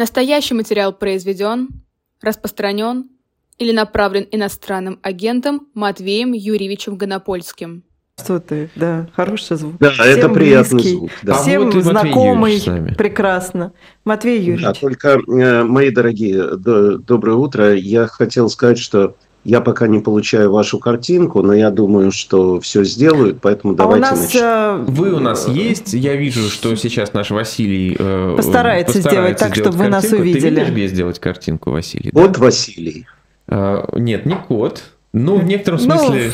Настоящий материал произведен, распространен или направлен иностранным агентом Матвеем Юрьевичем Гонопольским. Что ты, да, хороший звук. Да, Всем это приятный близкий, звук. Да. Всем а вот знакомый, прекрасно. Матвей Юрьевич. Да, только, э, мои дорогие, доброе утро. Я хотел сказать, что я пока не получаю вашу картинку, но я думаю, что все сделают, поэтому давайте а у нас, начнем. Э, Вы у нас есть. Я вижу, что сейчас наш Василий э, постарается, постарается сделать так, чтобы вы нас увидели. Ты видишь, где сделать картинку, Василий? Вот да? Василий. А, нет, не кот. Ну, в некотором ну, смысле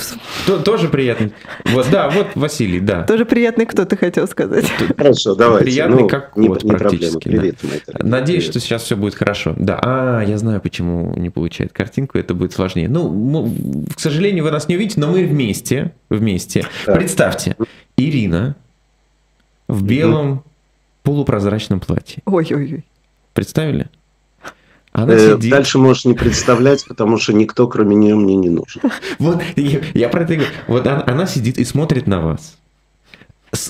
ну, то, тоже приятный. Вот, да, вот Василий, да. Тоже приятный, кто ты хотел сказать. Хорошо, давайте. Приятный ну, как кот не, не практически. Привет, да. Надеюсь, Привет. что сейчас все будет хорошо. Да, а, я знаю, почему не получает картинку, это будет сложнее. Ну, к сожалению, вы нас не увидите, но мы вместе, вместе. Да. Представьте, Ирина в белом полупрозрачном платье. Ой-ой-ой. Представили? Она э, сидит. Дальше можешь не представлять, потому что никто, кроме нее, мне не нужен. Вот я, я про это говорю. Вот она, она сидит и смотрит на вас.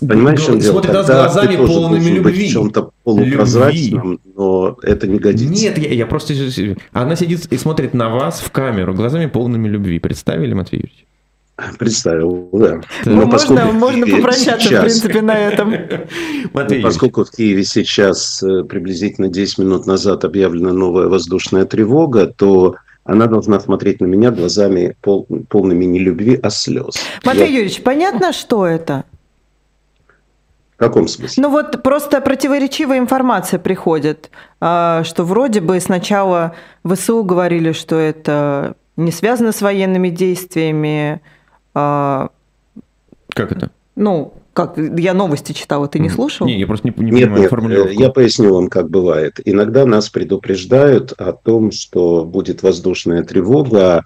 Понимаешь, что смотрит на нас глазами полными любви. Быть в чем-то полупрозрачном, любви. но это не годится. Нет, я, я просто... Она сидит и смотрит на вас в камеру глазами полными любви. Представили, Матвей Юрьевич? Представил, да. Ну, Но можно, можно попрощаться, сейчас, в принципе, на этом. Матвей, поскольку в Киеве сейчас э, приблизительно 10 минут назад объявлена новая воздушная тревога, то она должна смотреть на меня глазами пол, полными не любви, а слез. Матвей Я... Юрьевич, понятно, что это? В каком смысле? Ну вот просто противоречивая информация приходит, а, что вроде бы сначала ВСУ говорили, что это не связано с военными действиями, как это? Ну, как я новости читала, ты не слушал? Не, я просто не, не нет, понимаю нет, формулировку. Я поясню вам, как бывает. Иногда нас предупреждают о том, что будет воздушная тревога,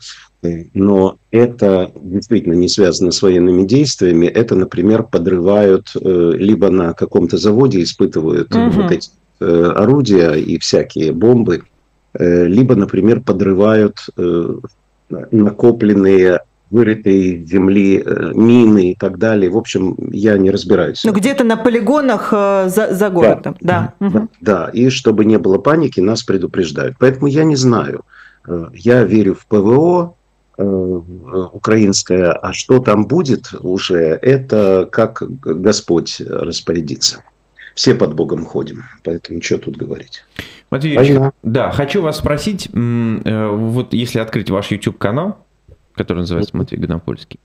но это действительно не связано с военными действиями. Это, например, подрывают э, либо на каком-то заводе испытывают угу. вот эти э, орудия и всякие бомбы, э, либо, например, подрывают накопленные вырытой земли, э, мины и так далее. В общем, я не разбираюсь. Ну, где-то на полигонах э, за, за городом, да. Да. Угу. да, и чтобы не было паники, нас предупреждают. Поэтому я не знаю. Э, я верю в ПВО, украинское, а что там будет уже, это как Господь распорядится. Все под Богом ходим, поэтому что тут говорить. Матвей Юрьевич, да, хочу вас спросить, вот если открыть ваш YouTube-канал, который называется Матвей Гонопольский,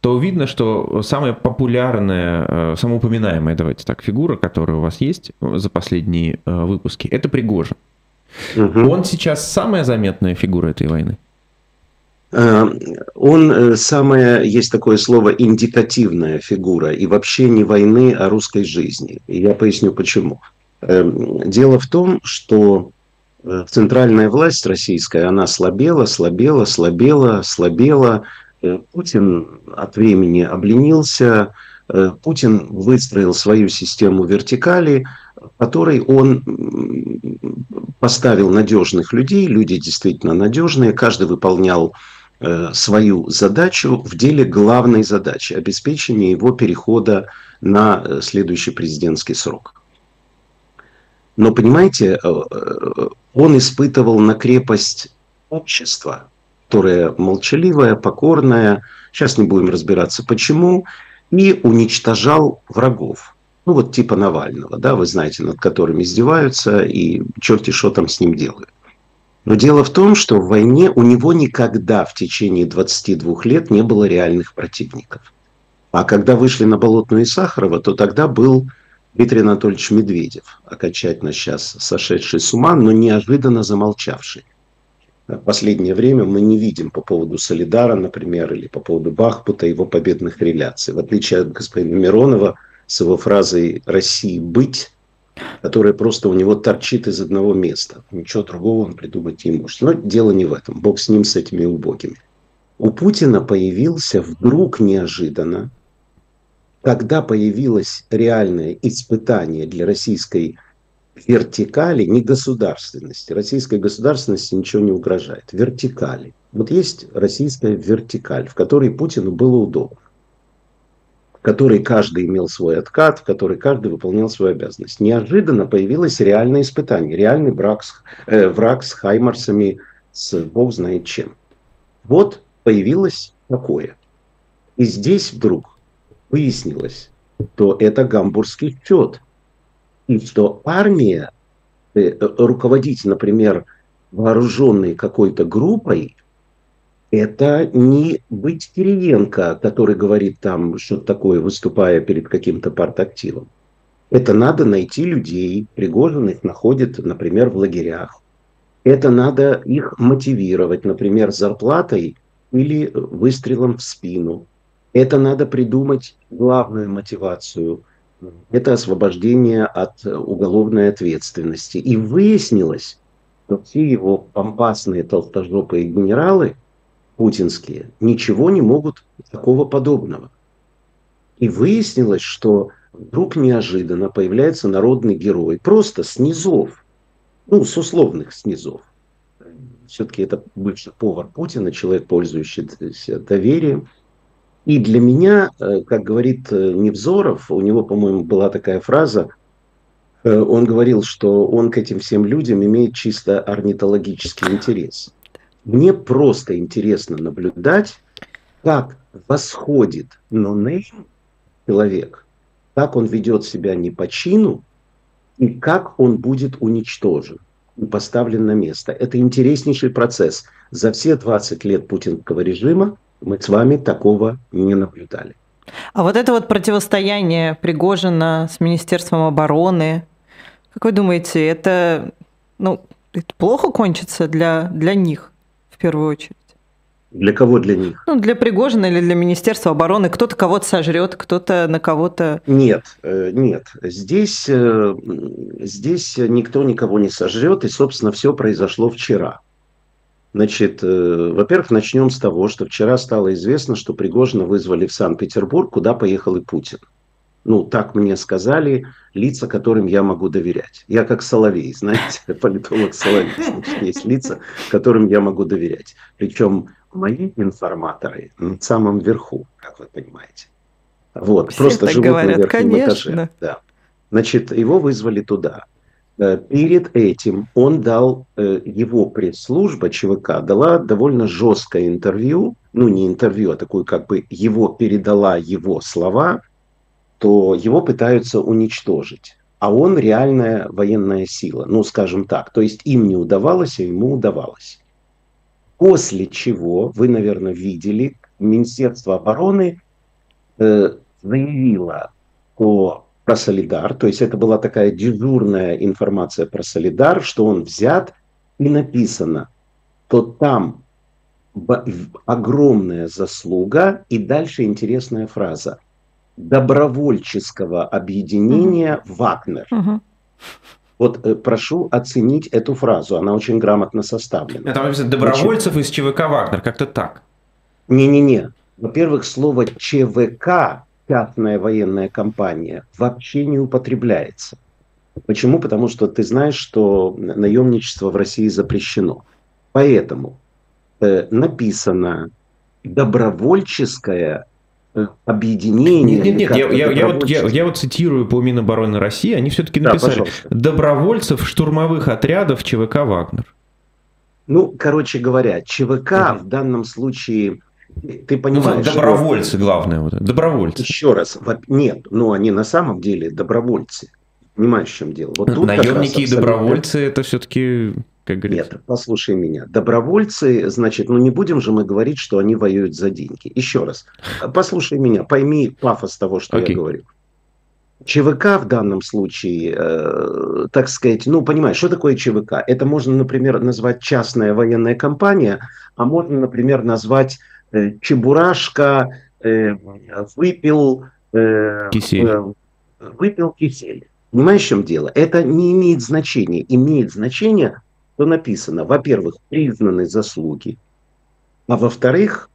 то видно, что самая популярная, э, самая упоминаемая, давайте так, фигура, которая у вас есть за последние э, выпуски, это Пригожин. Угу. Он сейчас самая заметная фигура этой войны? Э, он самая, есть такое слово, индикативная фигура. И вообще не войны, а русской жизни. И я поясню почему. Дело в том, что Э, центральная власть российская, она слабела, слабела, слабела, слабела. Э, Путин от времени обленился, э, Путин выстроил свою систему вертикали, которой он поставил надежных людей, люди действительно надежные, каждый выполнял свою задачу в деле главной задачи – обеспечения его перехода на следующий президентский срок. Но, понимаете, э, э, он испытывал на крепость общества, которое молчаливое, покорное, сейчас не будем разбираться почему, и уничтожал врагов. Ну вот типа Навального, да, вы знаете, над которым издеваются, и черти что там с ним делают. Но дело в том, что в войне у него никогда в течение 22 лет не было реальных противников. А когда вышли на Болотную и Сахарова, то тогда был Дмитрий Анатольевич Медведев, окончательно сейчас сошедший с ума, но неожиданно замолчавший. В последнее время мы не видим по поводу Солидара, например, или по поводу Бахпута его победных реляций. В отличие от господина Миронова с его фразой «России быть», которая просто у него торчит из одного места. Ничего другого он придумать не может. Но дело не в этом. Бог с ним, с этими убогими. У Путина появился вдруг неожиданно когда появилось реальное испытание для российской вертикали, не государственности. Российской государственности ничего не угрожает. Вертикали. Вот есть российская вертикаль, в которой Путину было удобно. в которой каждый имел свой откат, в которой каждый выполнял свою обязанность. Неожиданно появилось реальное испытание, реальный брак с, э, враг с Хаймарсами, с бог знает чем. Вот появилось такое. И здесь вдруг выяснилось, что это гамбургский счет. И что армия, э, руководить, например, вооруженной какой-то группой, это не быть Кириенко, который говорит там что-то такое, выступая перед каким-то партактивом. Это надо найти людей, Пригожин их находит, например, в лагерях. Это надо их мотивировать, например, зарплатой или выстрелом в спину. Это надо придумать главную мотивацию. Это освобождение от уголовной ответственности. И выяснилось, что все его помпасные толстожопые генералы – путинские ничего не могут такого подобного. И выяснилось, что вдруг неожиданно появляется народный герой, просто с низов, ну, с условных снизов. Все-таки это бывший повар Путина, человек, пользующийся доверием. И для меня, э, как говорит э, Невзоров, у него, по-моему, была такая фраза, э, он говорил, что он к этим всем людям имеет чисто орнитологический интерес. Мне просто интересно наблюдать, как восходит нонейм человек, как он ведет себя не по чину, и как он будет уничтожен и поставлен на место. Это интереснейший процесс. За все 20 лет путинского режима мы с вами такого не наблюдали. А вот это вот противостояние Пригожина с Министерством обороны, как вы думаете, это, ну, это плохо кончится для, для них? первую очередь? Для кого для них? Ну, для Пригожина или для Министерства обороны. Кто-то кого-то сожрет, кто-то на кого-то... Нет, э, нет. Здесь, э, здесь никто никого не сожрет, и, собственно, все произошло вчера. Значит, э, во-первых, начнем с того, что вчера стало известно, что Пригожина вызвали в Санкт-Петербург, куда поехал и Путин. Ну, так мне сказали лица, которым я могу доверять. Я как Соловей, знаете, политолог Соловей. Значит, есть лица, которым я могу доверять. Причем мои информаторы на самом верху, как вы понимаете. Вот, Все просто живут говорят, на верхнем конечно. этаже. Да. Значит, его вызвали туда. Э, перед этим он дал, э, его пресс-служба ЧВК дала довольно жесткое интервью, ну не интервью, а такую как бы его передала его слова то его пытаются уничтожить. А он реальная военная сила, ну скажем так. То есть им не удавалось, а ему удавалось. После чего, вы, наверное, видели, Министерство обороны э, заявило о, про Солидар, то есть это была такая дежурная информация про Солидар, что он взят и написано, то там огромная заслуга, и дальше интересная фраза – добровольческого объединения угу. «Вагнер». Угу. Вот э, прошу оценить эту фразу, она очень грамотно составлена. Это написано добровольцев Значит, из ЧВК «Вагнер», как-то так. Не-не-не. Во-первых, слово ЧВК, частная военная компания, вообще не употребляется. Почему? Потому что ты знаешь, что наемничество в России запрещено. Поэтому э, написано добровольческое объединение. Нет, нет, нет я, я, я, вот, я, я вот цитирую по Минобороны России, они все-таки написали да, добровольцев штурмовых отрядов ЧВК «Вагнер». Ну, короче говоря, ЧВК угу. в данном случае, ты понимаешь... Ну, добровольцы, что... главное, вот, добровольцы. Еще раз, нет, ну они на самом деле добровольцы. Понимаешь, в чем дело? Вот тут Наемники и добровольцы это все-таки как говорится. Нет, послушай меня. Добровольцы, значит, ну не будем же мы говорить, что они воюют за деньги. Еще раз, послушай меня, пойми пафос того, что okay. я говорю. ЧВК в данном случае, э, так сказать, ну, понимаешь, что такое ЧВК? Это можно, например, назвать частная военная компания, а можно, например, назвать Чебурашка э, выпил, э, кисель. Э, выпил кисель. Понимаешь, в чем дело? Это не имеет значения. Имеет значение то написано, во-первых, признаны заслуги, а во-вторых,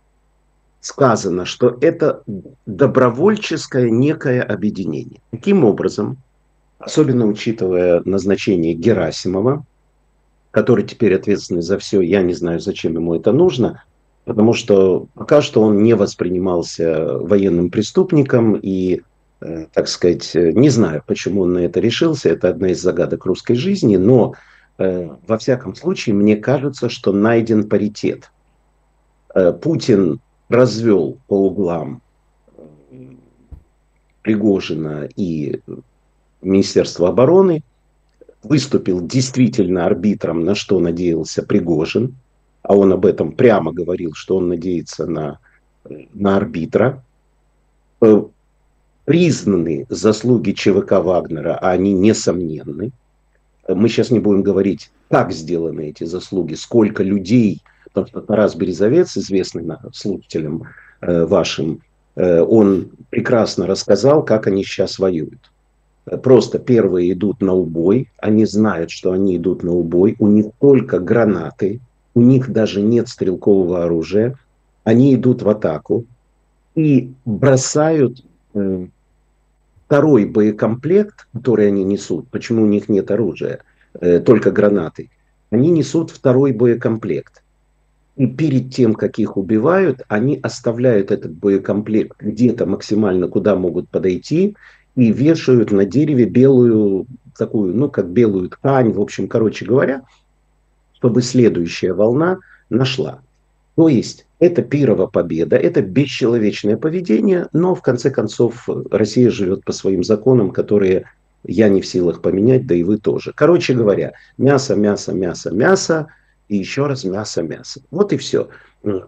сказано, что это добровольческое некое объединение. Таким образом, особенно учитывая назначение Герасимова, который теперь ответственный за все, я не знаю, зачем ему это нужно, потому что пока что он не воспринимался военным преступником и, э, так сказать, не знаю, почему он на это решился, это одна из загадок русской жизни, но э, во всяком случае мне кажется, что найден паритет. Э, Путин развел по углам Пригожина и Министерство обороны, выступил действительно арбитром, на что надеялся Пригожин, а он об этом прямо говорил, что он надеется на, на арбитра. Э, признаны заслуги ЧВК Вагнера, а они несомненны. Мы сейчас не будем говорить, как сделаны эти заслуги, сколько людей, потому что Тарас Березовец, известный слушателям э, вашим, э, он прекрасно рассказал, как они сейчас воюют просто первые идут на убой, они знают, что они идут на убой, у них только гранаты, у них даже нет стрелкового оружия, они идут в атаку и бросают э, второй боекомплект, который они несут, почему у них нет оружия, э, только гранаты, они несут второй боекомплект. И перед тем, как их убивают, они оставляют этот боекомплект где-то максимально, куда могут подойти, и вешают на дереве белую такую, ну, как белую ткань, в общем, короче говоря, чтобы следующая волна нашла. То есть это пирова победа, это бесчеловечное поведение, но в конце концов Россия живет по своим законам, которые я не в силах поменять, да и вы тоже. Короче говоря, мясо, мясо, мясо, мясо, и еще раз мясо, мясо. Вот и все.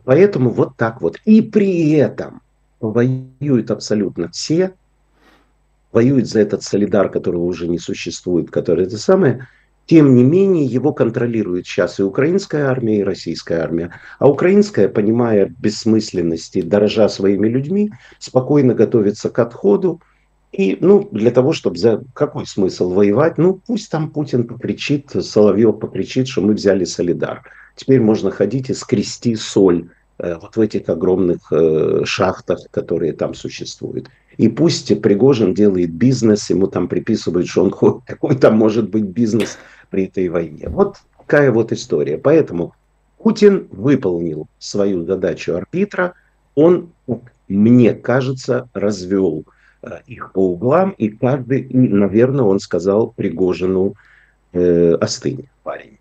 Поэтому вот так вот. И при этом воюют абсолютно все, воюет за этот солидар, которого уже не существует, который это самое, тем не менее его контролирует сейчас и украинская армия, и российская армия. А украинская, понимая бессмысленность и дорожа своими людьми, спокойно готовится к отходу. И, ну, для того, чтобы за какой смысл воевать? Ну, пусть там Путин покричит, Соловьев покричит, что мы взяли Солидар. Теперь можно ходить и скрести соль э, вот в этих огромных э, шахтах, которые там существуют. И пусть Пригожин делает бизнес, ему там приписывают, что он какой там может быть бизнес при этой войне. Вот такая вот история. Поэтому Путин выполнил свою задачу арбитра, он, мне кажется, развел э, их по углам, и каждый, наверное, он сказал Пригожину э, остынь, парень.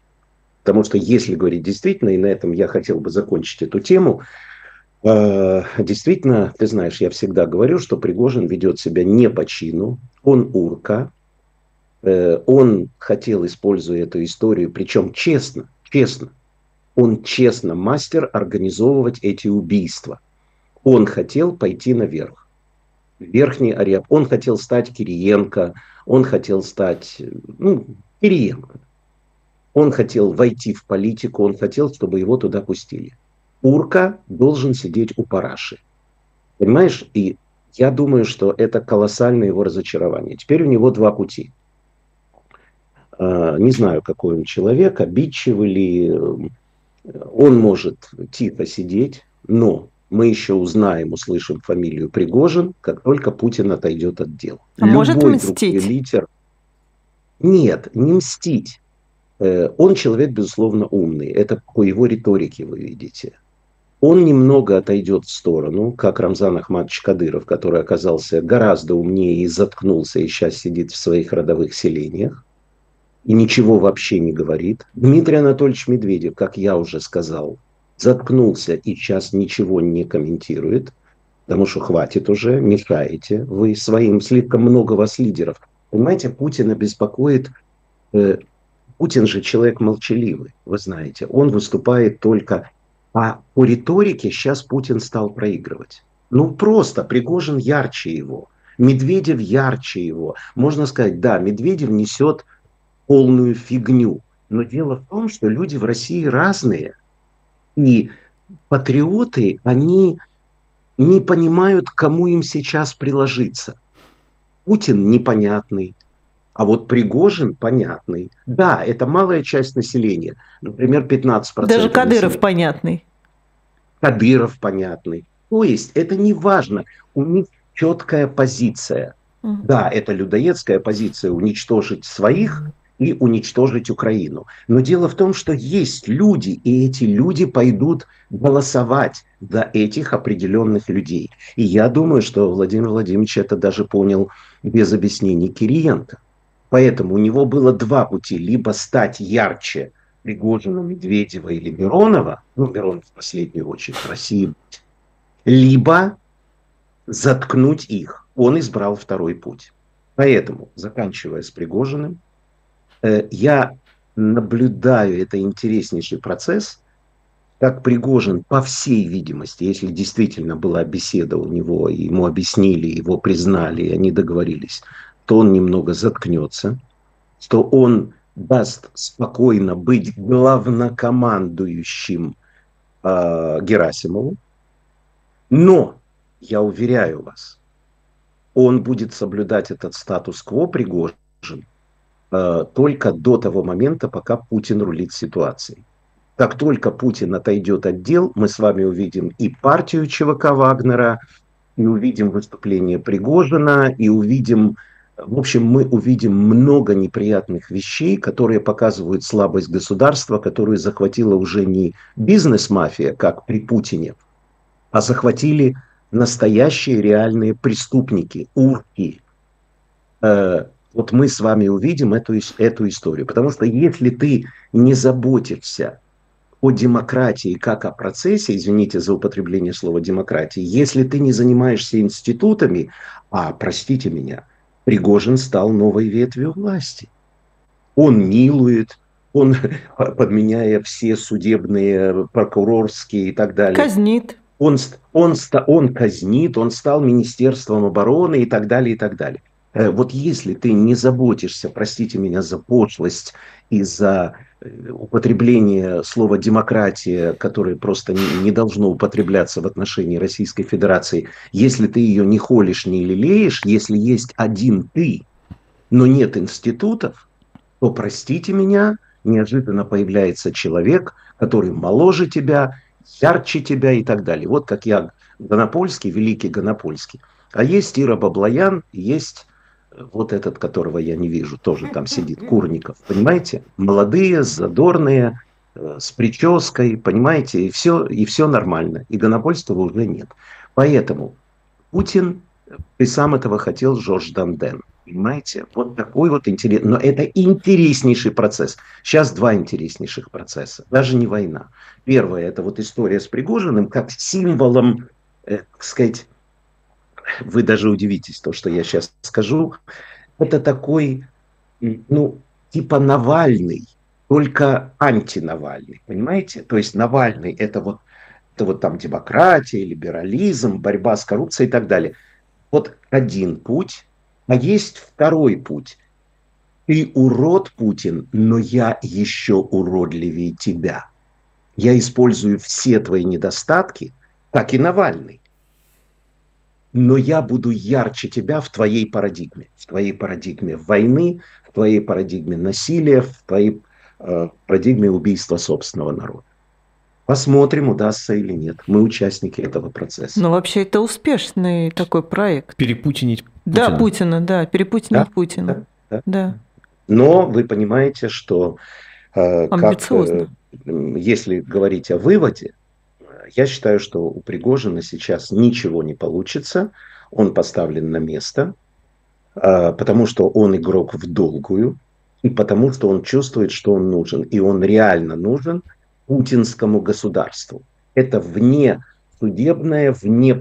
Потому что если говорить действительно, и на этом я хотел бы закончить эту тему, Э, действительно, ты знаешь, я всегда говорю, что Пригожин ведет себя не по чину, он урка, он хотел, используя эту историю, причем честно, честно, он честно мастер организовывать эти убийства. Он хотел пойти наверх, верхний ареал. Он хотел стать Кириенко, он хотел стать, ну, Кириенко. Он хотел войти в политику, он хотел, чтобы его туда пустили. Урка должен сидеть у параши. Понимаешь? И я думаю, что это колоссальное его разочарование. Теперь у него два пути. А, не знаю, какой он человек, обидчивый ли. Он может тихо сидеть, но мы еще узнаем, услышим фамилию Пригожин, как только Путин отойдет от дел. А Любой может мстить? Литер... Нет, не мстить. Э, он человек, безусловно, умный. Это по его риторике вы видите он немного отойдет в сторону, как Рамзан Ахмадович Кадыров, который оказался гораздо умнее и заткнулся, и сейчас сидит в своих родовых селениях, и ничего вообще не говорит. Дмитрий Анатольевич Медведев, как я уже сказал, заткнулся и сейчас ничего не комментирует, потому что хватит уже, мешаете вы своим, слишком много вас лидеров. Понимаете, Путина беспокоит э, Путин же человек молчаливый, вы знаете. Он выступает только а по риторике сейчас Путин стал проигрывать. Ну просто, Пригожин ярче его, Медведев ярче его. Можно сказать, да, Медведев несет полную фигню. Но дело в том, что люди в России разные. И патриоты, они не понимают, кому им сейчас приложиться. Путин непонятный, а вот Пригожин понятный. Да, это малая часть населения. Например, 15%. Даже Кадыров населения. понятный. Кадыров понятный. То есть это не важно. У них четкая позиция. Да, это людоедская позиция уничтожить своих и уничтожить Украину. Но дело в том, что есть люди, и эти люди пойдут голосовать за этих определенных людей. И я думаю, что Владимир Владимирович это даже понял без объяснений Кириенко. Поэтому у него было два пути. Либо стать ярче Пригожина, Медведева или Миронова, ну, Миронов в последнюю очередь в России, либо заткнуть их. Он избрал второй путь. Поэтому, заканчивая с Пригожиным, я наблюдаю это интереснейший процесс, как Пригожин, по всей видимости, если действительно была беседа у него, ему объяснили, его признали, и они договорились, то он немного заткнется, что он даст спокойно быть главнокомандующим э, Герасимову. Но, я уверяю вас, он будет соблюдать этот статус-кво Пригожин э, только до того момента, пока Путин рулит ситуацией. Как только Путин отойдет от дел, мы с вами увидим и партию ЧВК Вагнера, и увидим выступление Пригожина, и увидим, в общем, мы увидим много неприятных вещей, которые показывают слабость государства, которую захватила уже не бизнес-мафия, как при Путине, а захватили настоящие реальные преступники, урки. Вот мы с вами увидим эту, эту историю. Потому что если ты не заботишься о демократии как о процессе, извините за употребление слова демократии, если ты не занимаешься институтами, а, простите меня, Пригожин стал новой ветвью власти. Он милует, он, подменяя все судебные, прокурорские и так далее. Казнит он, он, он казнит, он стал Министерством обороны и так далее, и так далее. Э, вот если ты не заботишься, простите меня за пошлость и за э, употребление слова демократия, которое просто не, должно употребляться в отношении Российской Федерации, если ты ее не холишь, не лелеешь, если есть один ты, но нет институтов, то, простите меня, неожиданно появляется человек, который моложе тебя, ярче тебя и так далее. Вот как я Гонопольский, великий Гонопольский. А есть Ира Баблоян, есть вот этот, которого я не вижу, тоже там сидит, Курников, понимаете? Молодые, задорные, э, с прической, понимаете, и все, и все нормально. И Гонопольства уже нет. Поэтому Путин, и сам этого хотел Жорж Данден. Понимаете? Вот такой вот интерес. Но это интереснейший процесс. Сейчас два интереснейших процесса. Даже не война. Первое, это вот история с Пригожиным, как символом, э, так сказать, вы даже удивитесь, то, что я сейчас скажу. Это такой, ну, типа Навальный, только антинавальный, понимаете? То есть Навальный это вот, это вот там демократия, либерализм, борьба с коррупцией и так далее. Вот один путь, а есть второй путь. Ты урод, Путин, но я еще уродливее тебя. Я использую все твои недостатки, как и Навальный. Но я буду ярче тебя в твоей парадигме. В твоей парадигме войны, в твоей парадигме насилия, в твоей э, парадигме убийства собственного народа. Посмотрим, удастся или нет. Мы участники этого процесса. Ну, вообще, это успешный такой проект. Перепутинить Путина. Да, Путина, да, перепутинить да, Путина. Да, да. да. Но вы понимаете, что э, как, э, если говорить о выводе, я считаю, что у Пригожина сейчас ничего не получится. Он поставлен на место, э, потому что он игрок в долгую, и потому что он чувствует, что он нужен. И он реально нужен – путинскому государству. Это вне судебное, вне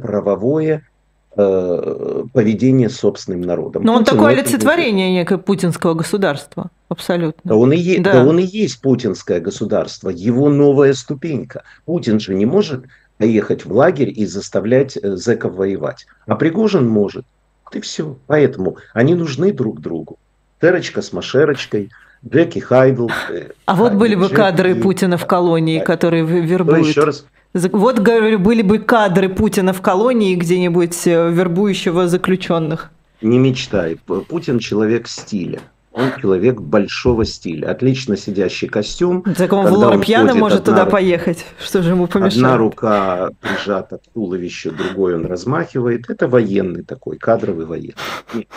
э, поведение собственным народом. Но он такое олицетворение некое путинского государства, абсолютно. Да он, и да. да он и есть путинское государство, его новая ступенька. Путин же не может поехать в лагерь и заставлять э, зэков воевать. А Пригожин может. Вот и все. Поэтому они нужны друг другу. Терочка с Машерочкой – Джеки Хайдл. Э, а вот были бы кадры Путина в колонии, которые вербуют. Еще раз. Вот, говорю, были бы кадры Путина в колонии где-нибудь э, вербующего заключенных. Не мечтай. Путин человек стиля. Он человек большого стиля. Отлично сидящий костюм. Так он в лор пьяно может туда рука, поехать. Что же ему помешает? Одна рука прижата к туловищу, другой он размахивает. Это военный такой, кадровый военный. Нет,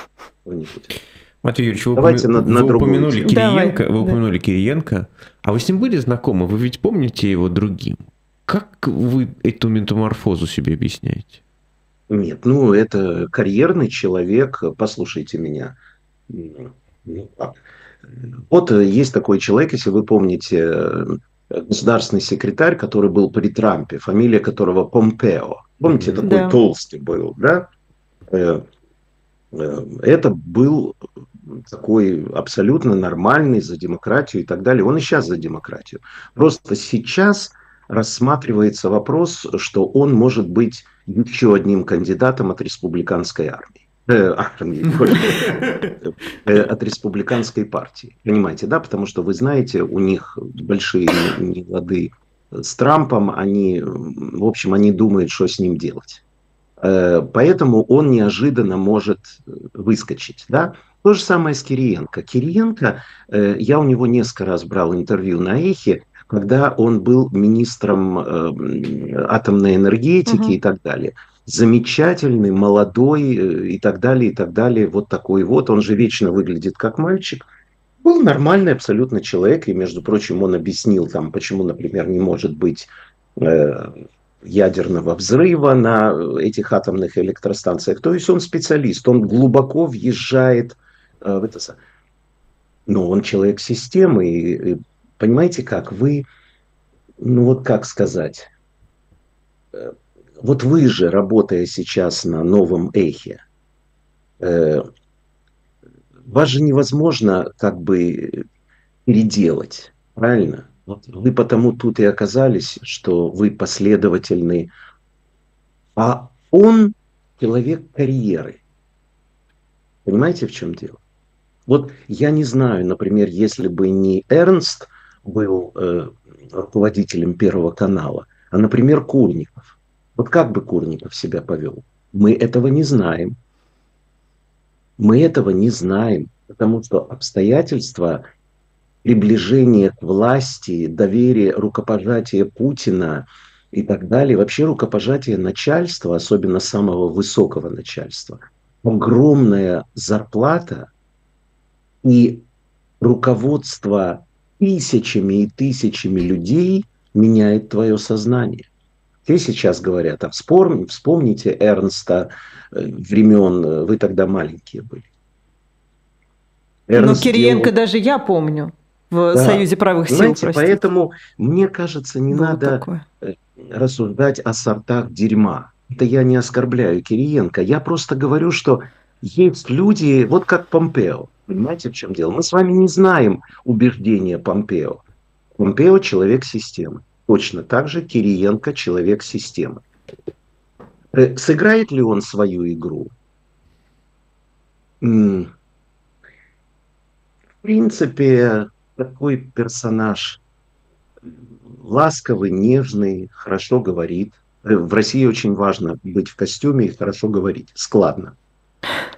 не. Матвей Юрьевич, вы, Давайте упомя... на- на вы упомянули. Кириенко, Давай, вы да. упомянули Кириенко, а вы с ним были знакомы? Вы ведь помните его другим? Как вы эту метаморфозу себе объясняете? Нет, ну это карьерный человек, послушайте меня. Ну, как? Вот э, есть такой человек, если вы помните, э, государственный секретарь, который был при Трампе, фамилия которого Помпео. Помните, такой Да. толстый был, да? Э, Это был такой абсолютно нормальный за демократию и так далее. Он и сейчас за демократию. Просто сейчас рассматривается вопрос, что он может быть еще одним кандидатом от республиканской армии. Э. Э, от республиканской партии. Понимаете, да? Потому что вы знаете, у них большие нелады с Трампом, они, в общем, они думают, что с ним делать. Э, Поэтому он неожиданно может выскочить, да? То же самое с Кириенко. Кириенко, я у него несколько раз брал интервью на Эхе, когда он был министром э, атомной энергетики Мгм. и так далее. Замечательный, молодой э, и так далее, и так далее. Вот такой вот. Он же вечно выглядит как мальчик. Был нормальный абсолютно человек. И, между прочим, он объяснил там, почему, например, не может быть э, ядерного взрыва на этих атомных электростанциях. То есть он специалист, он глубоко въезжает э, в это. Но он человек системы. И, и понимаете как? Вы, ну вот как сказать, Э, вот вы же, работая сейчас на новом эхе, э, вас же невозможно как бы переделать, правильно? Вот вы потому тут и оказались, что вы последовательны, а он человек карьеры. Понимаете, в чем дело? Вот я не знаю, например, если бы не Эрнст был э, руководителем Первого канала, а, например, Курников. Вот как бы Курников себя повел? Мы этого не знаем. Мы этого не знаем, потому что обстоятельства приближения к власти, доверие, рукопожатие Путина и так далее, вообще рукопожатие начальства, особенно самого высокого начальства, огромная зарплата и руководство тысячами и тысячами людей меняет твое сознание. Все сейчас говорят, а вспомните, вспомните Эрнста э, времен, э, вы тогда маленькие были. Ну, Эрнст Кириенко делал- даже я помню в Да. Союзе правых сил, Знаете, простите. поэтому мне кажется, не Было надо такое. рассуждать о сортах дерьма. Это я не оскорбляю Кириенко. Я просто говорю, что есть люди, вот как Помпео. Понимаете, в чем дело? Мы с вами не знаем убеждения Помпео. Помпео – человек системы. Точно так же Кириенко – человек системы. Э, Сыграет ли он свою игру? В принципе, такой персонаж ласковый, нежный, хорошо говорит. Э, В России очень важно быть в костюме и хорошо говорить, складно.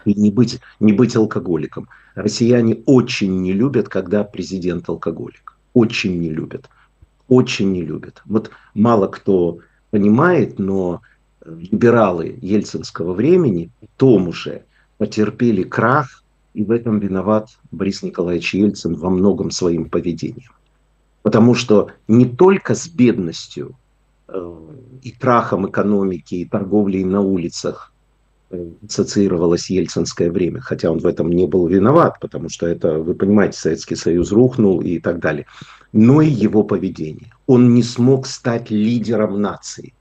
И не быть, не быть алкоголиком. Россияне очень не любят, когда президент алкоголик. Очень не любят. Очень не любят. Вот мало кто понимает, но либералы ельцинского времени том уже потерпели крах, и в этом виноват Борис Николаевич Ельцин во многом своим поведением. Потому что не только с бедностью э, и крахом экономики, и торговлей на улицах э, ассоциировалось ельцинское время, хотя он в этом не был виноват, потому что это, вы понимаете, Советский Союз рухнул и так далее, но и его поведение. Он не смог стать лидером нации.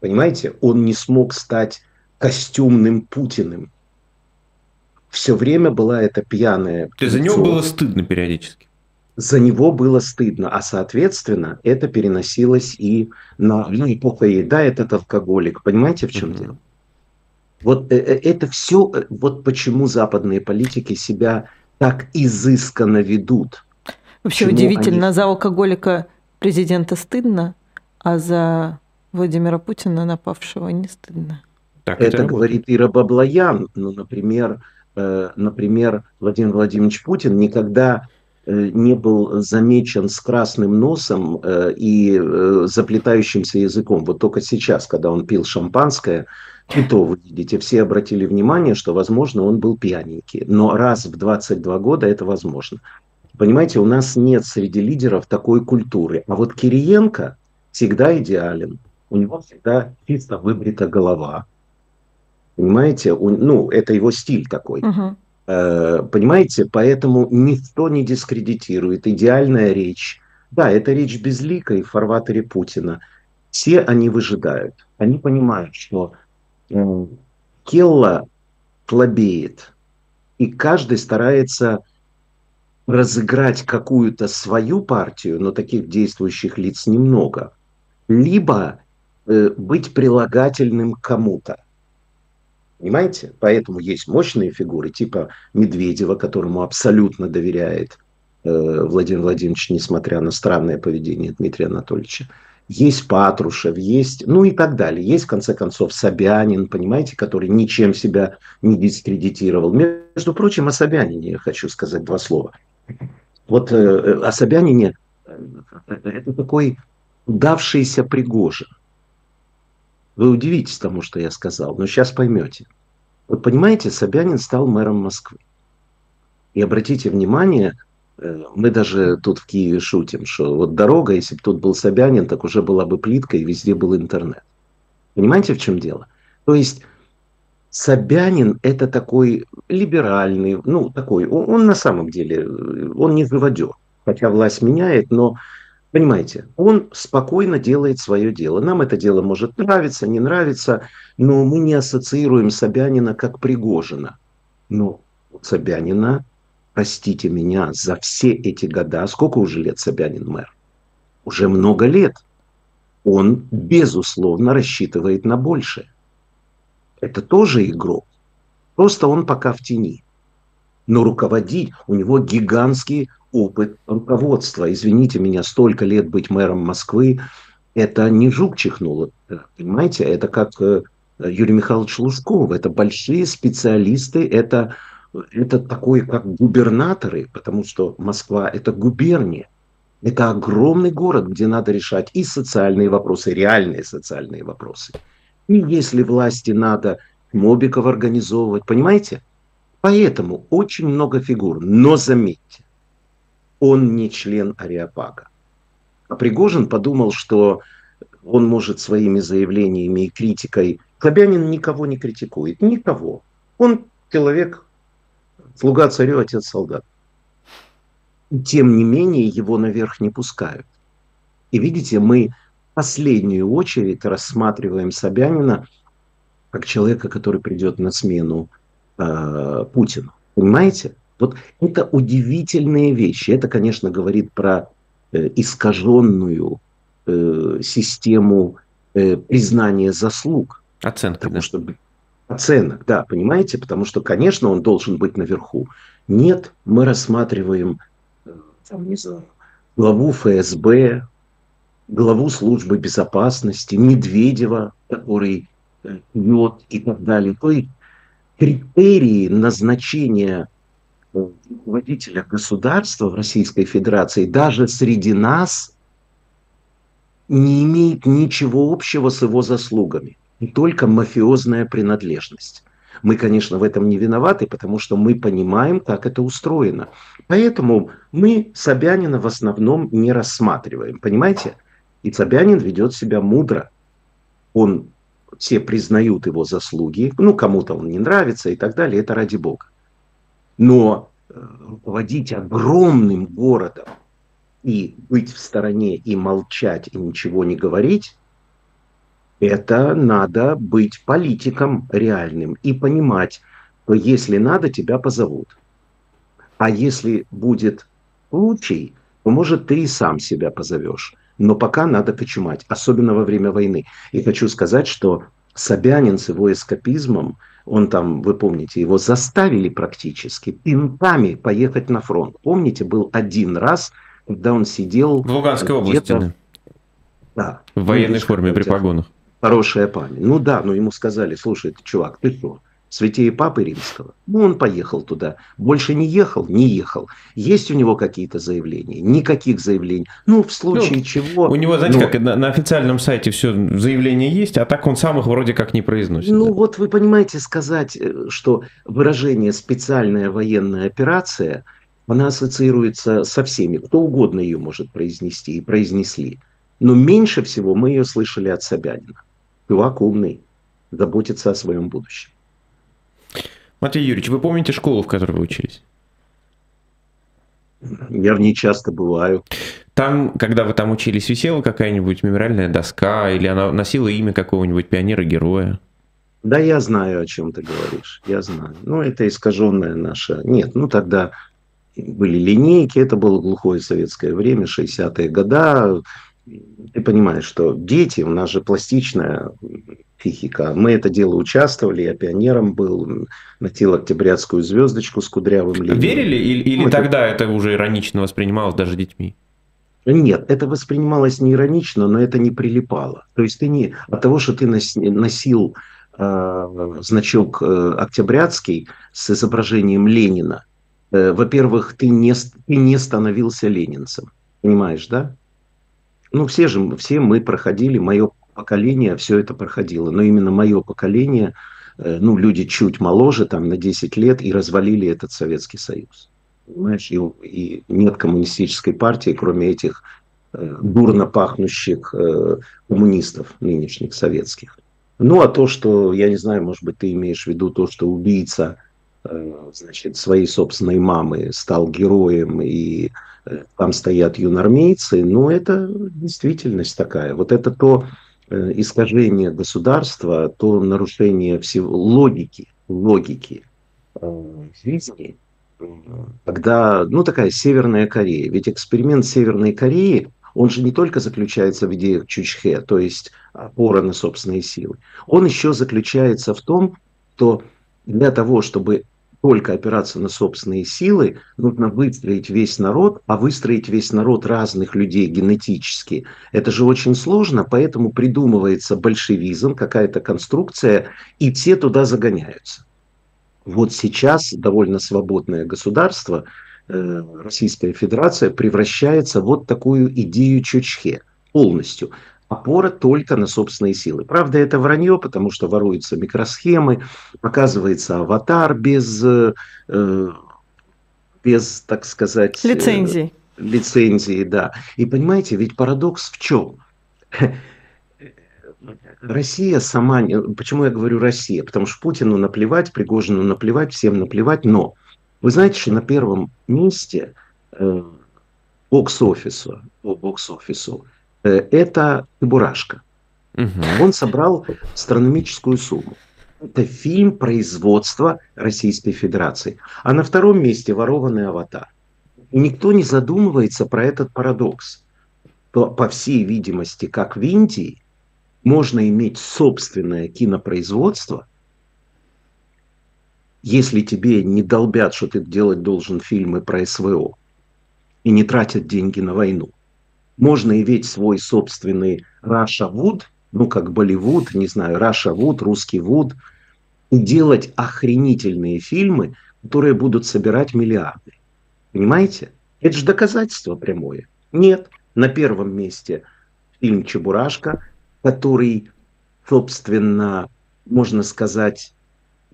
Понимаете, он не смог стать костюмным Путиным. Все время была эта пьяная... То есть за него было стыдно периодически. за него было стыдно, а соответственно это переносилось и на ну, эпоха еда, этот алкоголик. Понимаете, в чем Мгм. дело? Вот э, э, это все, вот почему западные политики себя так изысканно ведут. Вообще Почему удивительно, они- за алкоголика президента стыдно, а за Владимира Путина, напавшего, не стыдно. Так Это работает. говорит Ира Баблоян. Ну, например, э, например, Владимир Владимирович Путин никогда э, не был замечен с красным носом э, и заплетающимся языком. Вот только сейчас, когда он пил шампанское, и то, вы видите, все обратили внимание, что, возможно, он был пьяненький. Но раз в 22 года это возможно. Понимаете, у нас нет среди лидеров такой культуры. А вот Кириенко всегда идеален. У него всегда чисто выбрита голова. Понимаете, ну, это его стиль такой. Uh-huh. Понимаете, поэтому никто не дискредитирует. Идеальная речь. Да, это речь безликой в фарватере Путина. Все они выжидают. Они понимают, что Келла слабеет, и каждый старается разыграть какую-то свою партию, но таких действующих лиц немного, либо э, быть прилагательным кому-то. Понимаете? Поэтому есть мощные фигуры типа Медведева, которому абсолютно доверяет э, Владимир Владимирович, несмотря на странное поведение Дмитрия Анатольевича есть Патрушев, есть, ну и так далее. Есть, в конце концов, Собянин, понимаете, который ничем себя не дискредитировал. Между прочим, о Собянине я хочу сказать два слова. Вот э, о Собянине э, это такой удавшийся Пригожин. Вы удивитесь тому, что я сказал, но сейчас поймете. Вот понимаете, Собянин стал мэром Москвы. И обратите внимание, мы даже тут в Киеве шутим, что вот дорога, если бы тут был Собянин, так уже была бы плитка и везде был интернет. Понимаете, в чем дело? То есть Собянин это такой либеральный, ну такой, он, он на самом деле, он не живодер, хотя власть меняет, но Понимаете, он спокойно делает свое дело. Нам это дело может нравиться, не нравиться, но мы не ассоциируем Собянина как Пригожина. Но Собянина простите меня, за все эти года, сколько уже лет Собянин мэр? Уже много лет. Он, безусловно, рассчитывает на большее. Это тоже игрок. Просто он пока в тени. Но руководить, у него гигантский опыт руководства. Извините меня, столько лет быть мэром Москвы, это не жук чихнул, понимаете, это как э, Юрий Михайлович Лужков, это большие специалисты, это это такой, как губернаторы, потому что Москва – это губерния. Это огромный город, где надо решать и социальные вопросы, реальные социальные вопросы. И если власти надо мобиков организовывать, понимаете? Поэтому очень много фигур. Но заметьте, он не член Ариапага. А Пригожин подумал, что он может своими заявлениями и критикой... Собянин никого не критикует, никого. Он человек Слуга царю, отец солдат. Тем не менее, его наверх не пускают. И видите, мы в последнюю очередь рассматриваем Собянина как человека, который придет на смену э, Путину. Понимаете? Вот это удивительные вещи. Это, конечно, говорит про э, искаженную э, систему э, признания заслуг. Оценка, Потому да. что оценок, да, понимаете, потому что, конечно, он должен быть наверху. Нет, мы рассматриваем э, там, не знаю, главу ФСБ, главу службы безопасности, Медведева, который э, пьет и так далее. То есть критерии назначения э, руководителя государства в Российской Федерации даже среди нас не имеет ничего общего с его заслугами только мафиозная принадлежность. Мы, конечно, в этом не виноваты, потому что мы понимаем, как это устроено. Поэтому мы Собянина в основном не рассматриваем, понимаете? И Собянин ведет себя мудро. Он, все признают его заслуги, ну, кому-то он не нравится и так далее, это ради бога. Но э, руководить огромным городом и быть в стороне и молчать и ничего не говорить, это надо быть политиком реальным и понимать, что если надо, тебя позовут. А если будет случай, то, может, ты и сам себя позовешь. Но пока надо кочумать, особенно во время войны. И хочу сказать, что Собянин с его эскапизмом, он там, вы помните, его заставили практически пинками поехать на фронт. Помните, был один раз, когда он сидел... В Луганской области, да. Да. В военной форме при погонах хорошая память. Ну да, но ему сказали, слушай, ты, чувак, ты что? святее Папы Римского. Ну, он поехал туда. Больше не ехал? Не ехал. Есть у него какие-то заявления? Никаких заявлений. Ну, в случае ну, чего... У него, знаете, ну, как на, на официальном сайте все заявления есть, а так он сам их вроде как не произносит. Ну, вот вы понимаете, сказать, э, что выражение «специальная военная операция», она ассоциируется со всеми. Кто угодно ее может произнести и произнесли. Но меньше всего мы ее слышали от Собянина. Чувак умный, заботится о своем будущем. Матвей Юрьевич, вы помните школу, в которой вы учились? Я в ней часто бываю. Там, когда вы там учились, висела какая-нибудь мемориальная доска или она носила имя какого-нибудь пионера-героя? Да, я знаю, о чем ты говоришь. Я знаю. Ну, это искаженная наша... Нет, ну тогда были линейки, это было глухое советское время, 60-е годы. Ты понимаешь, что дети, у нас же пластичная психика. Мы это дело участвовали, я пионером был, носил октябрятскую звездочку с кудрявым линием. Верили или, или ну, тогда это... это уже иронично воспринималось даже детьми? Нет, это воспринималось не иронично, но это не прилипало. То есть ты не от того, что ты носил э, значок э, октябрятский с изображением Ленина, э, во-первых, ты не, ты не становился ленинцем. Понимаешь, да? Ну, все же, все мы проходили, мое поколение все это проходило. Но именно мое поколение, э, ну, люди чуть моложе, там, на 10 лет, и развалили этот Советский Союз. Понимаешь, и, и нет коммунистической партии, кроме этих э, пахнущих э, коммунистов нынешних советских. Ну, а то, что, я не знаю, может быть, ты имеешь в виду то, что убийца значит, своей собственной мамы стал героем и э, там стоят юнормейцы, ну, это действительность такая. Вот это то, Э, искажение государства, то нарушение всего логики, логики э, жизни, когда, ну, такая Северная Корея. Ведь эксперимент Северной Кореи, он же не только заключается в идеях Чучхе, то есть опора на собственные силы. Он еще заключается в том, что для того, чтобы только опираться на собственные силы, нужно выстроить весь народ, а выстроить весь народ разных людей генетически, это же очень сложно, поэтому придумывается большевизм, какая-то конструкция, и все туда загоняются. Вот сейчас довольно свободное государство, э, Российская Федерация, превращается в вот такую идею Чучхе полностью опора только на собственные силы. Правда, это вранье, потому что воруются микросхемы, показывается аватар без, э, без так сказать... Лицензии. Э, лицензии, да. И понимаете, ведь парадокс в чем? Россия сама... Почему я говорю Россия? Потому что Путину наплевать, Пригожину наплевать, всем наплевать, но вы знаете, что на первом месте э, бокс-офису, бокс-офису это «Чебурашка». Угу. Он собрал астрономическую сумму. Это фильм производства Российской Федерации. А на втором месте ворованный аватар. И никто не задумывается про этот парадокс. То, по всей видимости, как в Индии, можно иметь собственное кинопроизводство, если тебе не долбят, что ты делать должен фильмы про СВО, и не тратят деньги на войну можно иметь свой собственный Russia Wood, ну как Болливуд, не знаю, Russia Wood, русский Wood, и делать охренительные фильмы, которые будут собирать миллиарды. Понимаете? Это же доказательство прямое. Нет, на первом месте фильм «Чебурашка», который, собственно, можно сказать,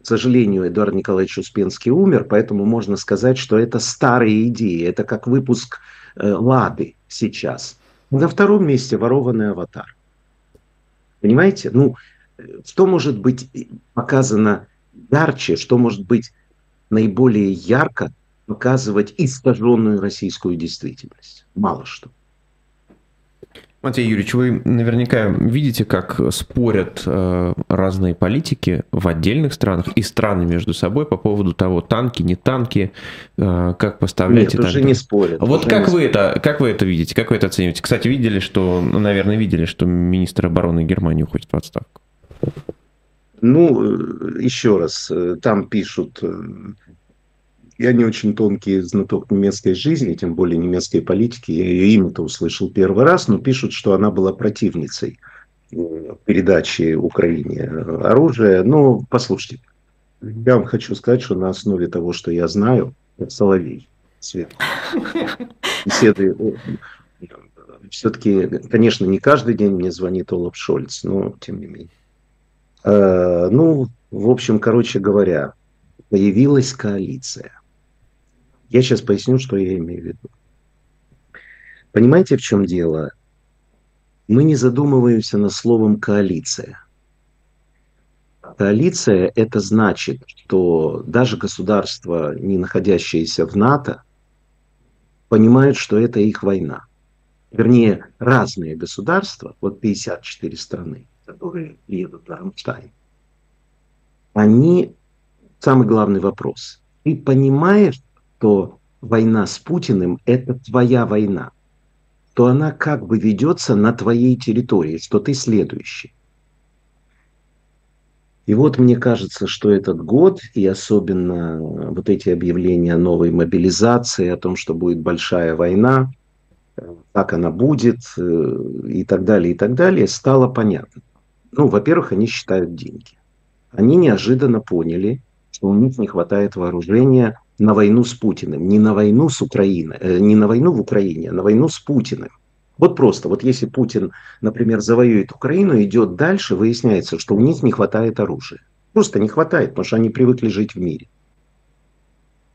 к сожалению, Эдуард Николаевич Успенский умер, поэтому можно сказать, что это старые идеи. Это как выпуск «Лады» сейчас. На втором месте ворованный аватар. Понимаете? Ну, что может быть показано ярче, что может быть наиболее ярко показывать искаженную российскую действительность? Мало что. Матвей Юрьевич, вы наверняка видите, как спорят э, разные политики в отдельных странах и страны между собой по поводу того, танки, не танки, э, как поставлять Нет, и уже не спорят. Вот как вы, это, как вы это видите, как вы это оцениваете? Кстати, видели, что, ну, наверное, видели, что министр обороны Германии уходит в отставку. Ну, э, еще раз, там пишут я не очень тонкий знаток немецкой жизни, тем более немецкой политики. Я ее имя-то услышал первый раз, но пишут, что она была противницей э, передачи Украине оружия. Но послушайте, Я вам хочу сказать, что на основе того, что я знаю, Соловей. Свет. Беседы. Все-таки, конечно, не каждый день мне звонит Олаф Шольц, но тем не менее. Э, ну, в общем, короче говоря, появилась коалиция. Я сейчас поясню, что я имею в виду. Понимаете, в чем дело? Мы не задумываемся над словом коалиция. Коалиция – это значит, что даже государства, не находящиеся в НАТО, понимают, что это их война. Вернее, разные государства, вот 54 страны, которые едут на Рамштайн, они, самый главный вопрос, ты понимаешь, что война с Путиным – это твоя война, то она как бы ведется на твоей территории, что ты следующий. И вот мне кажется, что этот год, и особенно вот эти объявления о новой мобилизации, о том, что будет большая война, как она будет э, и так далее, и так далее, стало понятно. Ну, во-первых, они считают деньги. Они неожиданно поняли, что у них не хватает вооружения на войну с Путиным. Не на войну с Украиной, э, не на войну в Украине, а на войну с Путиным. Вот просто, вот если Путин, например, завоюет Украину, идет дальше, выясняется, что у них не хватает оружия. Просто не хватает, потому что они привыкли жить в мире.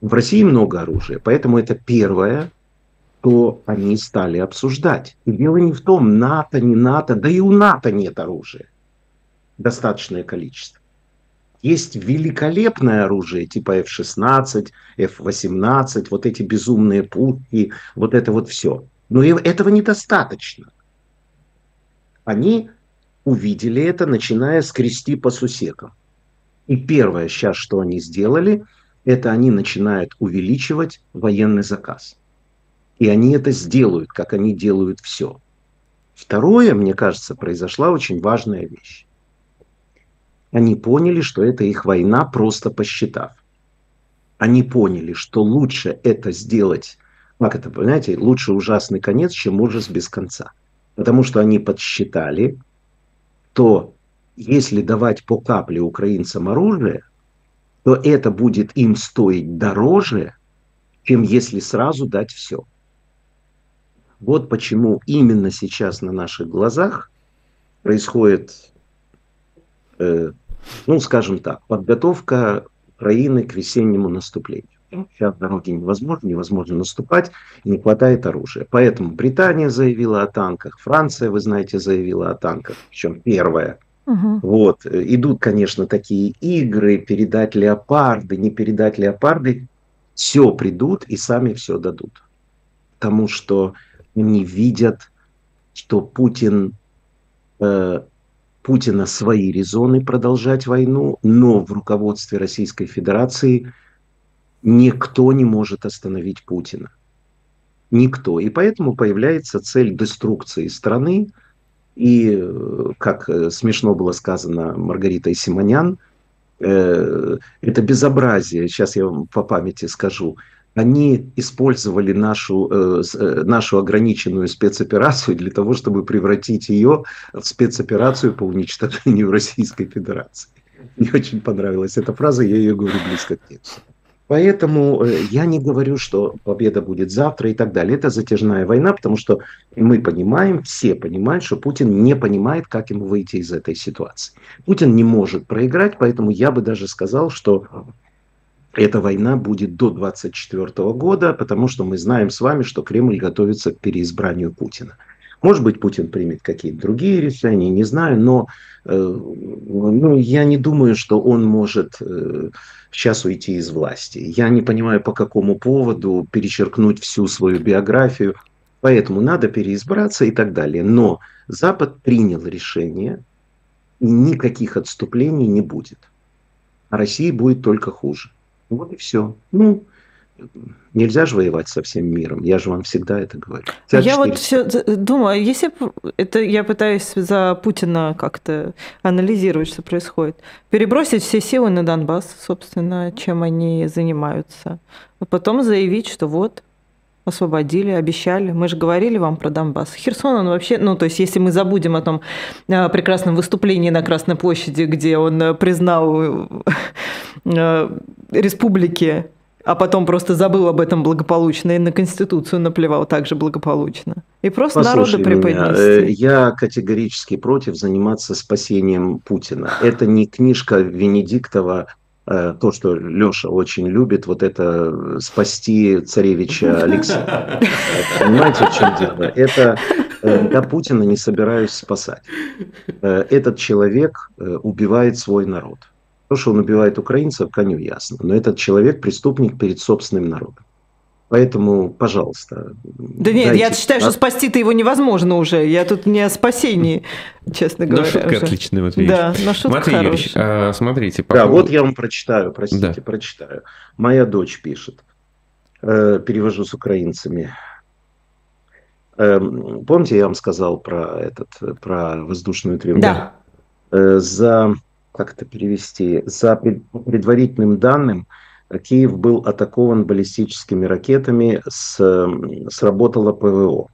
В России много оружия, поэтому это первое, что они стали обсуждать. И дело не в том, НАТО, не НАТО, да и у НАТО нет оружия. Достаточное количество. Есть великолепное оружие, типа F-16, F-18, вот эти безумные пушки, вот это вот все. Но этого недостаточно. Они увидели это, начиная скрести по сусекам. И первое сейчас, что они сделали, это они начинают увеличивать военный заказ. И они это сделают, как они делают все. Второе, мне кажется, произошла очень важная вещь. Они поняли, что это их война, просто посчитав. Они поняли, что лучше это сделать как это, понимаете, лучше ужасный конец, чем ужас без конца. Потому что они подсчитали, то если давать по капле украинцам оружие, то это будет им стоить дороже, чем если сразу дать все. Вот почему именно сейчас на наших глазах происходит, ну, скажем так, подготовка Украины к весеннему наступлению. Сейчас дороги невозможно, невозможно наступать, не хватает оружия. Поэтому Британия заявила о танках, Франция, вы знаете, заявила о танках, причем первая. Угу. Вот. Идут, конечно, такие игры, передать леопарды, не передать леопарды. Все придут и сами все дадут. Потому что они видят, что Путин, э, Путина свои резоны продолжать войну, но в руководстве Российской Федерации – Никто не может остановить Путина. Никто. И поэтому появляется цель деструкции страны. И, э, как э, смешно было сказано Маргаритой Симонян, э, это безобразие, сейчас я вам по памяти скажу, они использовали нашу, нашу ограниченную спецоперацию для того, чтобы превратить ее в спецоперацию по уничтожению Российской Федерации. Мне очень понравилась эта фраза, я ее говорю близко к тексту. Поэтому э, я не говорю, что победа будет завтра и так далее. Это затяжная война, потому что мы понимаем, все понимают, что Путин не понимает, как ему выйти из этой ситуации. Путин не может проиграть, поэтому я бы даже сказал, что эта война будет до 2024 года, потому что мы знаем с вами, что Кремль готовится к переизбранию Путина. Может быть, Путин примет какие-то другие решения, не знаю, но э, ну, я не думаю, что он может э, сейчас уйти из власти. Я не понимаю, по какому поводу перечеркнуть всю свою биографию. Поэтому надо переизбраться и так далее. Но Запад принял решение, и никаких отступлений не будет. А России будет только хуже. Вот и все. Ну, Нельзя же воевать со всем миром. Я же вам всегда это говорю. Я вот все думаю, если это я пытаюсь за Путина как-то анализировать, что происходит, перебросить все силы на Донбасс, собственно, чем они занимаются, а потом заявить, что вот освободили, обещали. Мы же говорили вам про Донбасс. Херсон, он вообще, ну, то есть, если мы забудем о том э, прекрасном выступлении на Красной площади, где он э, признал э, республики, а потом просто забыл об этом благополучно и на Конституцию наплевал также благополучно. И просто Послушай народу преподнести. Меня, я категорически против заниматься спасением Путина. Это не книжка Венедиктова то, что Леша очень любит, вот это спасти царевича Алексея. Понимаете, в чем дело? Это я э, Путина не собираюсь спасать. Э, этот человек убивает свой народ. То, что он убивает украинцев, коню ясно. Но этот человек преступник перед собственным народом. Поэтому, пожалуйста. Да нет, я считаю, что спасти-то его невозможно уже. Я тут не о спасении, честно говоря. Ну, шутка уже. отличная, Матвей Да, но шутка Матвей Юрьевич, хорошая. а, смотрите. По Да, поводу- вот я вам прочитаю, простите, Да. прочитаю. Моя дочь пишет, Э, перевожу с украинцами. Эм, Помните, я вам сказал про этот, про воздушную тревогу? Да. Э, За, как это перевести, за предварительным данным, Киев был атакован баллистическими ракетами, с, сработало ПВО.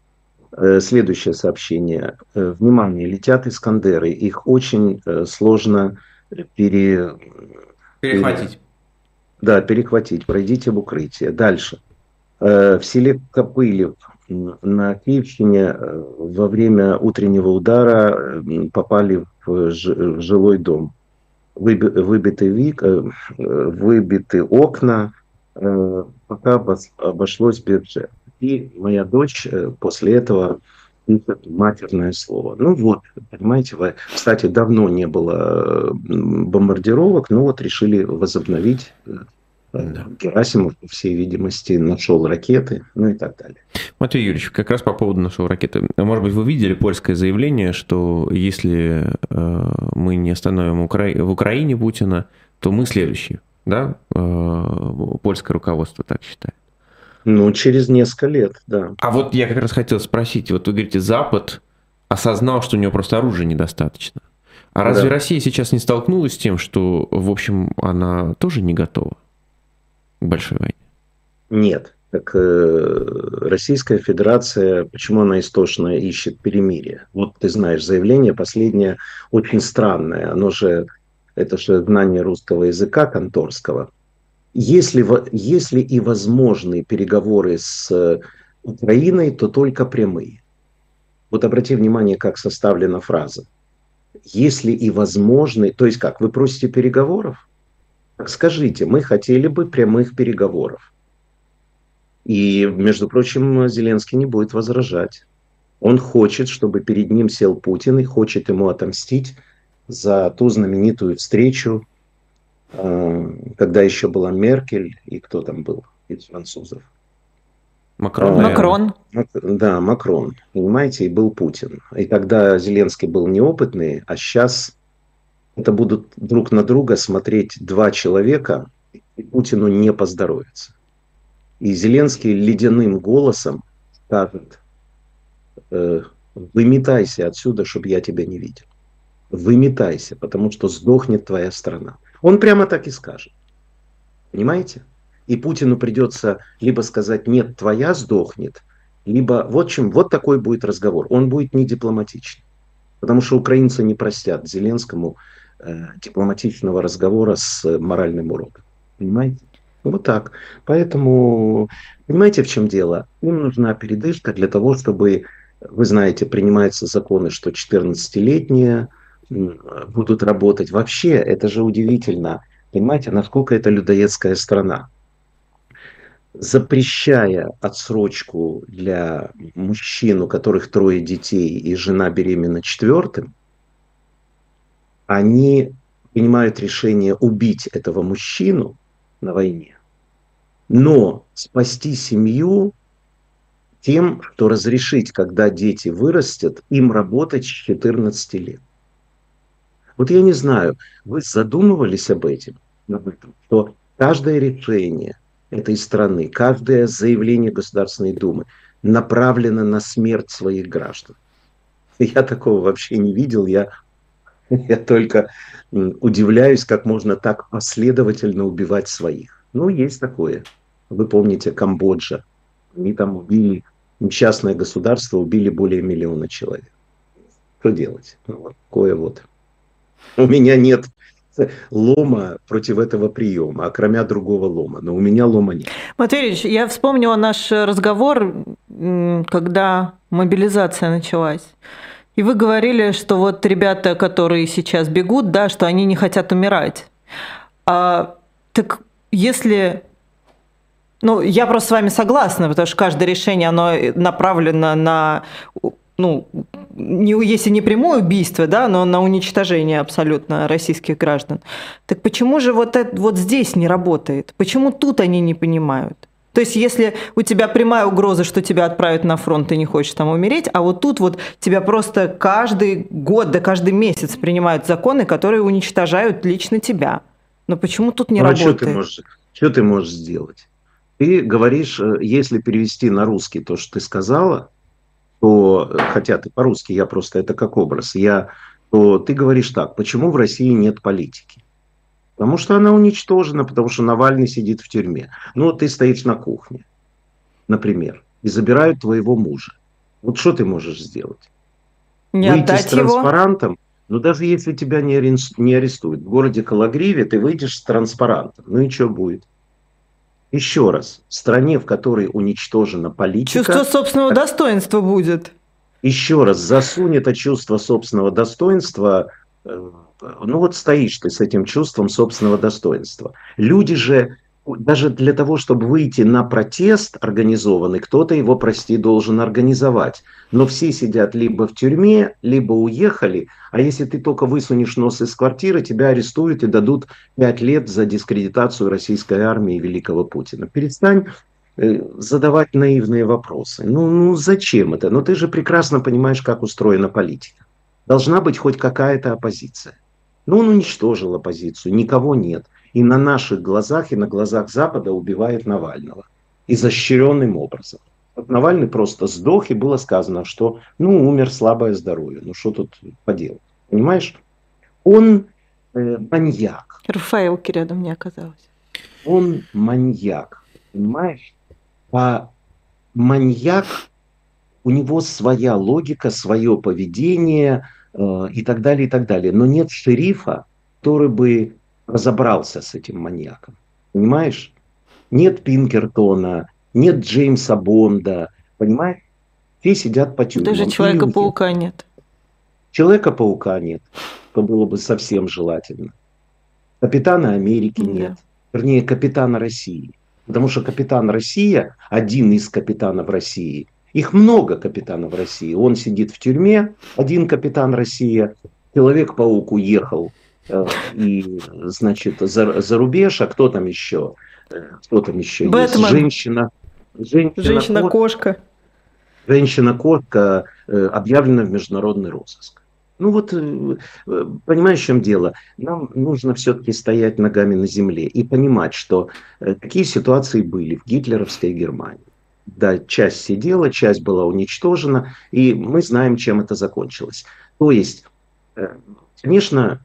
Э, Следующее сообщение. Э, Внимание, летят Искандеры. Их очень э, сложно пере, Перехватить. да, перехватить. Пройдите в укрытие. Дальше. В селе Копылев на Киевщине во время утреннего удара попали в жилой дом. Выби- Выбиты, вик, э, выбиты окна, э, пока обошлось без. И моя дочь э, после этого пишет матерное слово. Ну вот, понимаете, вы- кстати, давно не было бомбардировок, но вот решили возобновить. Да. Герасимов, по всей видимости, нашел ракеты, ну и так далее. Матвей Юрьевич, как раз по поводу нашего ракеты. Может быть, вы видели польское заявление, что если э, мы не остановим Укра- в Украине Путина, то мы следующие. Да? Э, польское руководство так считает. Ну, через несколько лет, да. А вот я как раз хотел спросить, вот вы говорите, Запад осознал, что у него просто оружия недостаточно. А разве Да. Россия сейчас не столкнулась с тем, что, в общем, она тоже не готова большой войне? Нет. Так э, Российская Федерация, почему она истошно ищет перемирие? Вот ты знаешь, заявление последнее очень странное. Оно же, это же знание русского языка конторского. Если, если и возможны переговоры с э, Украиной, то только прямые. Вот обрати внимание, как составлена фраза. Если и возможны, то есть как, вы просите переговоров? Так скажите, мы хотели бы прямых переговоров. И, между прочим, Зеленский не будет возражать. Он хочет, чтобы перед ним сел Путин и хочет ему отомстить за ту знаменитую встречу, э, когда еще была Меркель и кто там был из французов. Макрон, наверное. Макрон. Мак- Да, Макрон, понимаете, и был Путин. И тогда Зеленский был неопытный, а сейчас это будут друг на друга смотреть два человека, и Путину не поздоровится. И Зеленский ледяным голосом скажет, э, выметайся отсюда, чтобы я тебя не видел. Выметайся, потому что сдохнет твоя страна. Он прямо так и скажет. Понимаете? И Путину придется либо сказать, нет, твоя сдохнет, либо вот чем, вот такой будет разговор. Он будет не дипломатичный. Потому что украинцы не простят Зеленскому э, дипломатичного разговора с моральным уроком. Понимаете? Вот так. Поэтому, понимаете, в чем дело? Им нужна передышка для того, чтобы, вы знаете, принимаются законы, что 14-летние м, будут работать. Вообще, это же удивительно. Понимаете, насколько это людоедская страна запрещая отсрочку для мужчин, у которых трое детей и жена беременна четвертым, они принимают решение убить этого мужчину на войне, но спасти семью тем, что разрешить, когда дети вырастят, им работать с 14 лет. Вот я не знаю, вы задумывались об этом, об этом, что каждое решение этой страны, каждое заявление Государственной Думы направлено на смерть своих граждан. Я такого вообще не видел, я, я только удивляюсь, как можно так последовательно убивать своих. Ну, есть такое. Вы помните Камбоджа, Они там убили, несчастное государство убили более миллиона человек. Что делать? Ну, вот такое вот. У меня нет лома против этого приема, а кроме другого лома. Но у меня лома нет. Матвей я вспомнила наш разговор, когда мобилизация началась. И вы говорили, что вот ребята, которые сейчас бегут, да, что они не хотят умирать. А, так если ну, я просто с вами согласна, потому что каждое решение, оно направлено на, ну, не, если не прямое убийство, да, но на уничтожение абсолютно российских граждан. Так почему же вот, это, вот здесь не работает? Почему тут они не понимают? То есть, если у тебя прямая угроза, что тебя отправят на фронт, ты не хочешь там умереть, а вот тут вот тебя просто каждый год, да каждый месяц принимают законы, которые уничтожают лично тебя. Но почему тут не ну, работает? А что ты, можешь, что ты можешь сделать? Ты говоришь, э, если перевести на русский то, что ты сказала, то, э, хотя ты по-русски, я просто это как образ, я, то ты говоришь так, почему в России нет политики? Потому что она уничтожена, потому что Навальный сидит в тюрьме. Ну, ты стоишь на кухне, например, и забирают твоего мужа. Вот что ты можешь сделать? Не Выйти отдать с транспарантом? Его? Ну, даже если тебя не, арестуют в городе Калагриве, ты выйдешь с транспарантом. Ну и что будет? Еще раз, в стране, в которой уничтожена политика... Чувство собственного достоинства будет. Еще раз, засунь это чувство собственного достоинства ну вот стоишь ты с этим чувством собственного достоинства. Люди же даже для того, чтобы выйти на протест организованный, кто-то его, прости, должен организовать. Но все сидят либо в тюрьме, либо уехали. А если ты только высунешь нос из квартиры, тебя арестуют и дадут пять лет за дискредитацию российской армии и великого Путина. Перестань э, задавать наивные вопросы. Ну, ну зачем это? Ну ты же прекрасно понимаешь, как устроена политика. Должна быть хоть какая-то оппозиция. Но он уничтожил оппозицию, никого нет. И на наших глазах, и на глазах Запада убивает Навального. Изощренным образом. Вот Навальный просто сдох, и было сказано, что ну умер слабое здоровье. Ну что тут поделать? Понимаешь? Он э, маньяк. Рафаэлки рядом не оказалось. Он маньяк. Понимаешь? А маньяк, у него своя логика, свое поведение, Э, и так далее, и так далее. Но нет шерифа, который бы разобрался с этим маньяком. Понимаешь? Нет Пинкертона, нет Джеймса Бонда, понимаешь? Все сидят по тюрьмам. Даже Человека-паука нет. Человека-паука нет, то было бы совсем желательно. Капитана Америки да. нет. Вернее, капитана России. Потому что капитан Россия, один из капитанов России, их много капитанов России. Он сидит в тюрьме, один капитан России. Человек-паук уехал э, и, значит, за, за рубеж, а кто там еще? Э, кто там еще Бэтмен. есть? Женщина. Женщина-кошка. Женщина-кошка э, объявлена в международный розыск. Ну вот, э, э, понимаешь, в чем дело? Нам нужно все-таки стоять ногами на земле и понимать, что такие ситуации были в гитлеровской Германии да, часть сидела, часть была уничтожена, и мы знаем, чем это закончилось. То есть, э, конечно,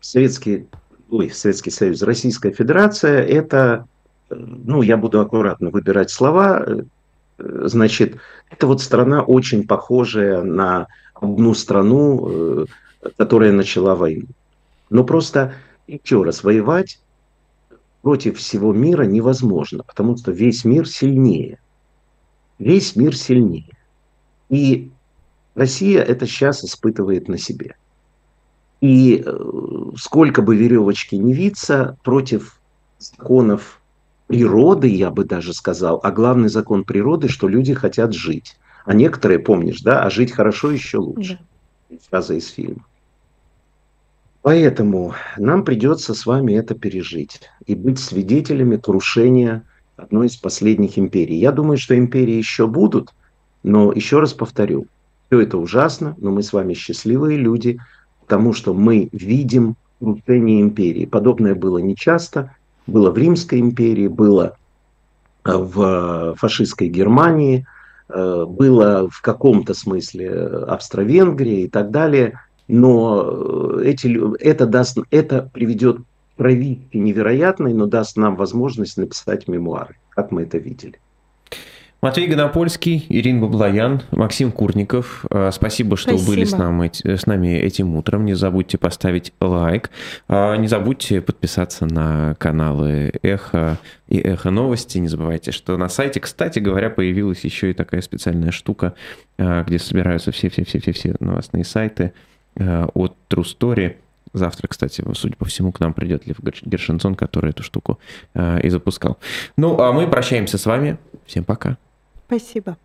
Советский, ой, Советский Союз, Российская Федерация, это, э, ну, я буду аккуратно выбирать слова, э, значит, это вот страна очень похожая на одну страну, которая начала войну. Но просто еще раз воевать против всего мира невозможно, потому что весь мир сильнее. Весь мир сильнее. И Россия это сейчас испытывает на себе. И э, сколько бы веревочки не виться против законов природы, я бы даже сказал, а главный закон природы, что люди хотят жить. А некоторые, помнишь, да, а жить хорошо еще лучше. Да. Фраза из фильма. Поэтому нам придется с вами это пережить и быть свидетелями крушения одной из последних империй. Я думаю, что империи еще будут, но еще раз повторю, все это ужасно, но мы с вами счастливые люди, потому что мы видим крушение империи. Подобное было нечасто, было в Римской империи, было э, в фашистской Германии, э, было в каком-то смысле Австро-Венгрии и так далее – но э, эти, это, даст, это приведет к провидке невероятной, но даст нам возможность написать мемуары, как мы это видели. Матвей Гонопольский, Ирина Баблоян, Максим Курников. Э, спасибо, что Спасибо. были с, нами, с нами этим утром. Не забудьте поставить лайк. А, Не забудьте подписаться на каналы Эхо и Эхо Новости. Не забывайте, что на сайте, кстати говоря, появилась еще и такая специальная штука, э, где собираются все-все-все-все новостные сайты от True Story. Завтра, кстати, судя по всему, к нам придет Лев Герш- Гершинсон, который эту штуку э, и запускал. Ну, а мы прощаемся с вами. Всем пока. Спасибо.